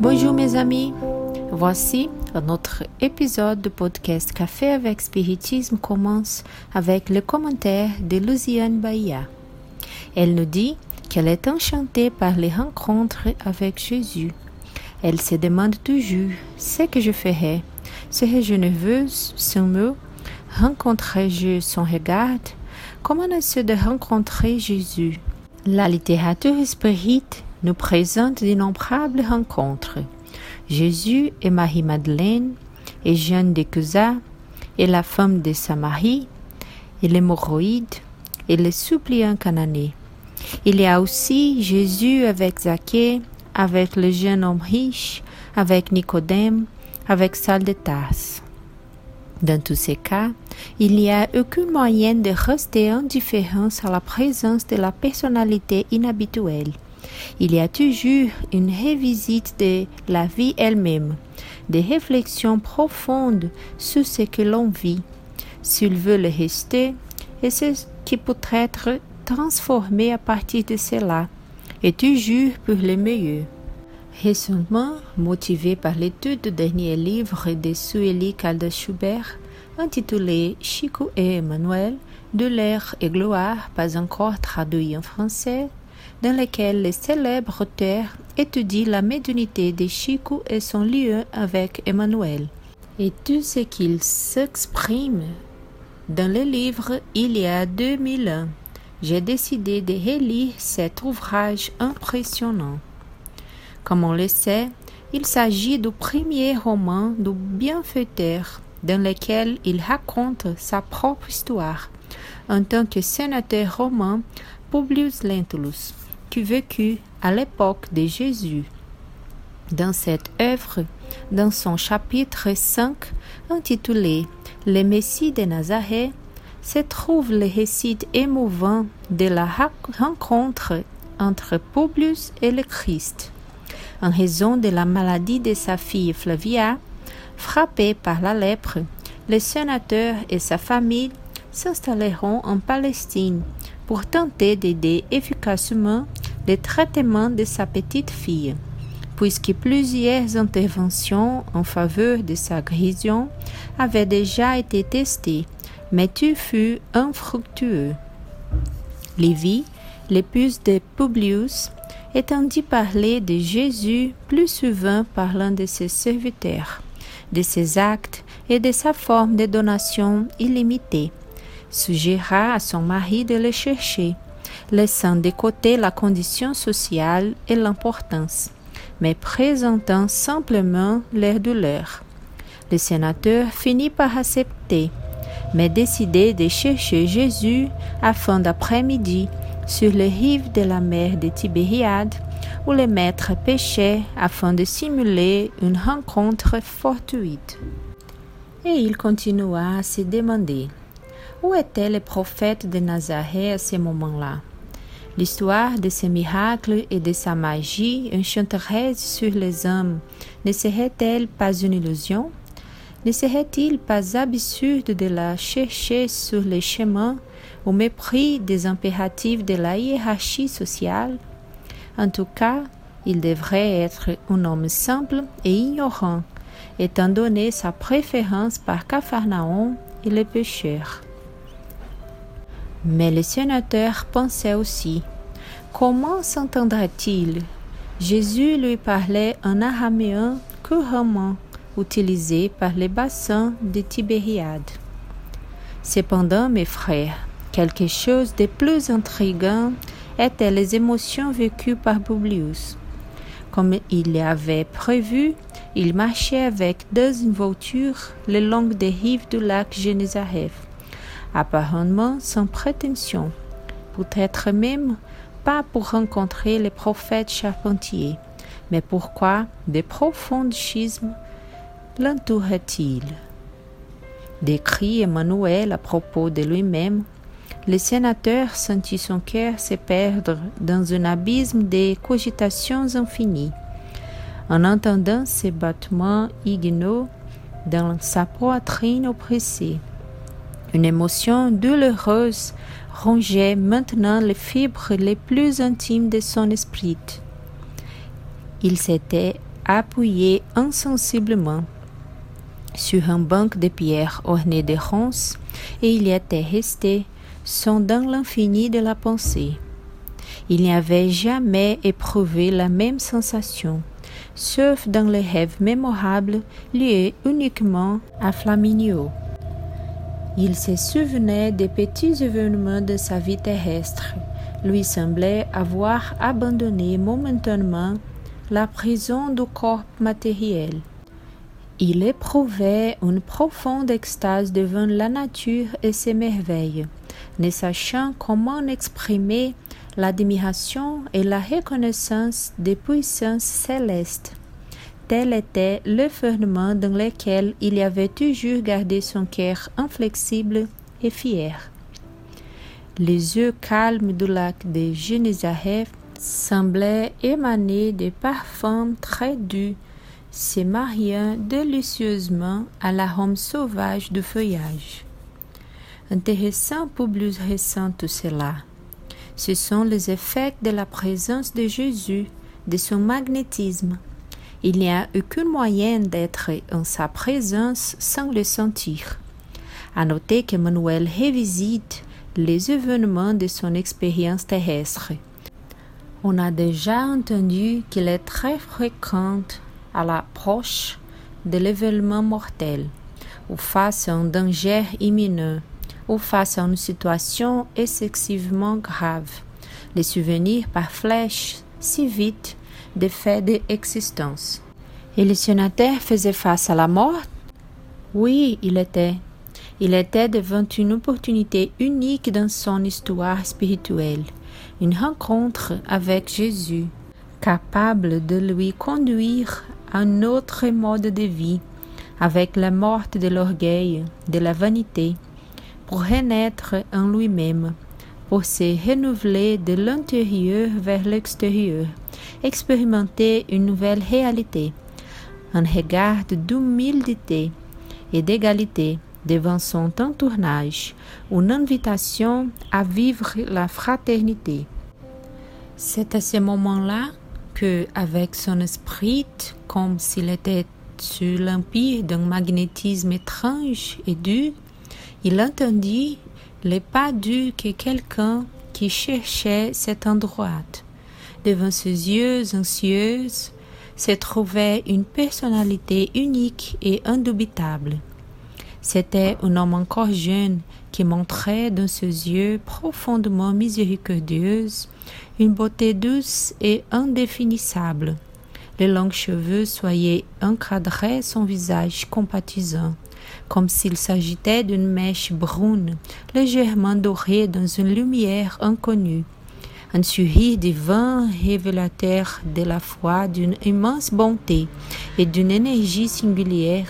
Bonjour mes amis, voici notre épisode de podcast Café avec Spiritisme commence avec le commentaire de Luciane Bahia. Elle nous dit qu'elle est enchantée par les rencontres avec Jésus. Elle se demande toujours ce que je ferai? Serais-je nerveuse sans me Rencontrerai-je son regard Comment est-ce de rencontrer Jésus? La littérature spirite nous présente d'innombrables rencontres. Jésus et Marie-Madeleine, et Jeanne de Cusa, et la femme de Samarie, et l'hémorroïde, et le suppliant canané. Il y a aussi Jésus avec Zaché, avec le jeune homme riche, avec Nicodème, avec Salle de Tarse. Dans tous ces cas, il n'y a aucun moyen de rester indifférent à la présence de la personnalité inhabituelle. Il y a toujours une revisite de la vie elle-même, des réflexions profondes sur ce que l'on vit, s'il veut le rester, et ce qui peut être transformé à partir de cela, et toujours pour le meilleur. Récemment, motivé par l'étude du dernier livre de Sueli Calda Schubert, intitulé Chico et Emmanuel, de l'air et gloire, pas encore traduit en français, dans lequel le célèbre auteur étudie la médiumnité de Chico et son lien avec Emmanuel, et tout ce qu'il s'exprime dans le livre il y a 2000 ans. J'ai décidé de relire cet ouvrage impressionnant. Comme on le sait, il s'agit du premier roman du bienfaiteur dans lequel il raconte sa propre histoire en tant que sénateur romain Publius Lentulus, qui vécut à l'époque de Jésus. Dans cette œuvre, dans son chapitre 5 intitulé Le Messie de Nazareth, se trouve le récit émouvant de la rencontre entre Publius et le Christ en raison de la maladie de sa fille Flavia, frappée par la lèpre, le sénateur et sa famille s'installeront en Palestine pour tenter d'aider efficacement le traitement de sa petite fille, puisque plusieurs interventions en faveur de sa guérison avaient déjà été testées, mais tout fut infructueux. Lévi, l'épouse de Publius, dit parler de Jésus plus souvent par l'un de ses serviteurs, de ses actes et de sa forme de donation illimitée, suggéra à son mari de le chercher, laissant de côté la condition sociale et l'importance, mais présentant simplement leur douleur. Le sénateur finit par accepter, mais décidé de chercher Jésus afin d'après-midi sur les rives de la mer de Tibériade, où les maîtres pêchaient afin de simuler une rencontre fortuite. Et il continua à se demander où était le prophète de Nazareth à ce moment-là? L'histoire de ses miracles et de sa magie enchanteresse sur les hommes ne serait-elle pas une illusion? Ne serait-il pas absurde de la chercher sur les chemins au mépris des impératifs de la hiérarchie sociale? En tout cas, il devrait être un homme simple et ignorant, étant donné sa préférence par Capharnaüm et les pécheurs. Mais le sénateur pensait aussi Comment s'entendra-t-il Jésus lui parlait en araméen couramment utilisé par les bassins de Tibériade. Cependant, mes frères, Quelque chose de plus intrigant étaient les émotions vécues par Publius. Comme il l'avait prévu, il marchait avec deux voitures le long des rives du lac Génézareth, apparemment sans prétention, peut-être même pas pour rencontrer le prophète charpentier, mais pourquoi de profonds schismes l'entouraient-ils Décrit Emmanuel à propos de lui-même. Le sénateur sentit son cœur se perdre dans un abysme de cogitations infinies. En entendant ces battements ignaux dans sa poitrine oppressée, une émotion douloureuse rongeait maintenant les fibres les plus intimes de son esprit. Il s'était appuyé insensiblement sur un banc de pierre orné de ronces, et il y était resté, sondant l'infini de la pensée. Il n'avait jamais éprouvé la même sensation, sauf dans le rêve mémorable lié uniquement à Flaminio. Il se souvenait des petits événements de sa vie terrestre, lui semblait avoir abandonné momentanément la prison du corps matériel. Il éprouvait une profonde extase devant la nature et ses merveilles, ne sachant comment exprimer l'admiration et la reconnaissance des puissances célestes. Tel était le fondement dans lequel il avait toujours gardé son cœur inflexible et fier. Les yeux calmes du lac de Génézareth semblaient émaner des parfums très doux, se mariant délicieusement à l'arôme sauvage du feuillage. Intéressant plus récent tout cela. Ce sont les effets de la présence de Jésus, de son magnétisme. Il n'y a aucun moyen d'être en sa présence sans le sentir. À noter que Manuel revisite les événements de son expérience terrestre. On a déjà entendu qu'il est très fréquent à l'approche de l'événement mortel, ou face à un danger imminent, ou face à une situation excessivement grave, les souvenirs par flèche si vite des faits d'existence. Et le sénateur faisait face à la mort? Oui, il était. Il était devant une opportunité unique dans son histoire spirituelle, une rencontre avec Jésus, capable de lui conduire à un autre mode de vie, avec la mort de l'orgueil, de la vanité, pour renaître en lui-même, pour se renouveler de l'intérieur vers l'extérieur, expérimenter une nouvelle réalité, un regard d'humilité et d'égalité devant son entourage, une invitation à vivre la fraternité. C'est à ce moment-là que, avec son esprit, comme s'il était sur l'empire d'un magnétisme étrange et dur, il entendit les pas dus que quelqu'un qui cherchait cet endroit. Devant ses yeux anxieux se trouvait une personnalité unique et indubitable. C'était un homme encore jeune qui montrait dans ses yeux profondément miséricordieux une beauté douce et indéfinissable. Les longs cheveux soyaient encadraient son visage compatissant, comme s'il s'agitait d'une mèche brune, légèrement dorée dans une lumière inconnue. Un sourire divin révélateur de la foi d'une immense bonté et d'une énergie singulière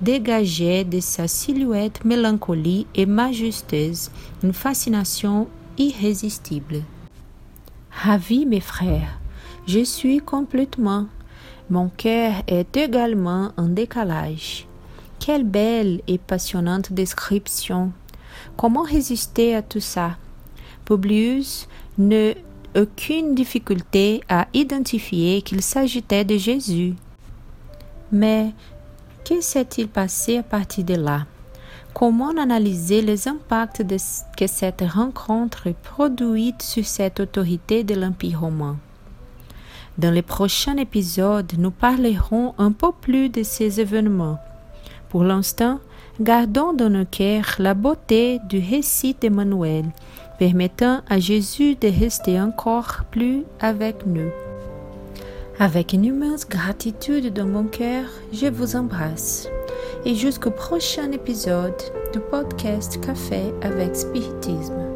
dégageait de sa silhouette mélancolie et majestueuse une fascination irrésistible. Ravi, mes frères, je suis complètement. Mon cœur est également en décalage. Quelle belle et passionnante description. Comment résister à tout ça? Publius n'eut aucune difficulté à identifier qu'il s'agissait de Jésus. Mais que s'est-il passé à partir de là? Comment analyser les impacts que cette rencontre produit sur cette autorité de l'Empire romain? Dans les prochains épisodes, nous parlerons un peu plus de ces événements. Pour l'instant, gardons dans nos cœurs la beauté du récit d'Emmanuel, permettant à Jésus de rester encore plus avec nous. Avec une immense gratitude dans mon cœur, je vous embrasse. Et jusqu'au prochain épisode du podcast Café avec Spiritisme.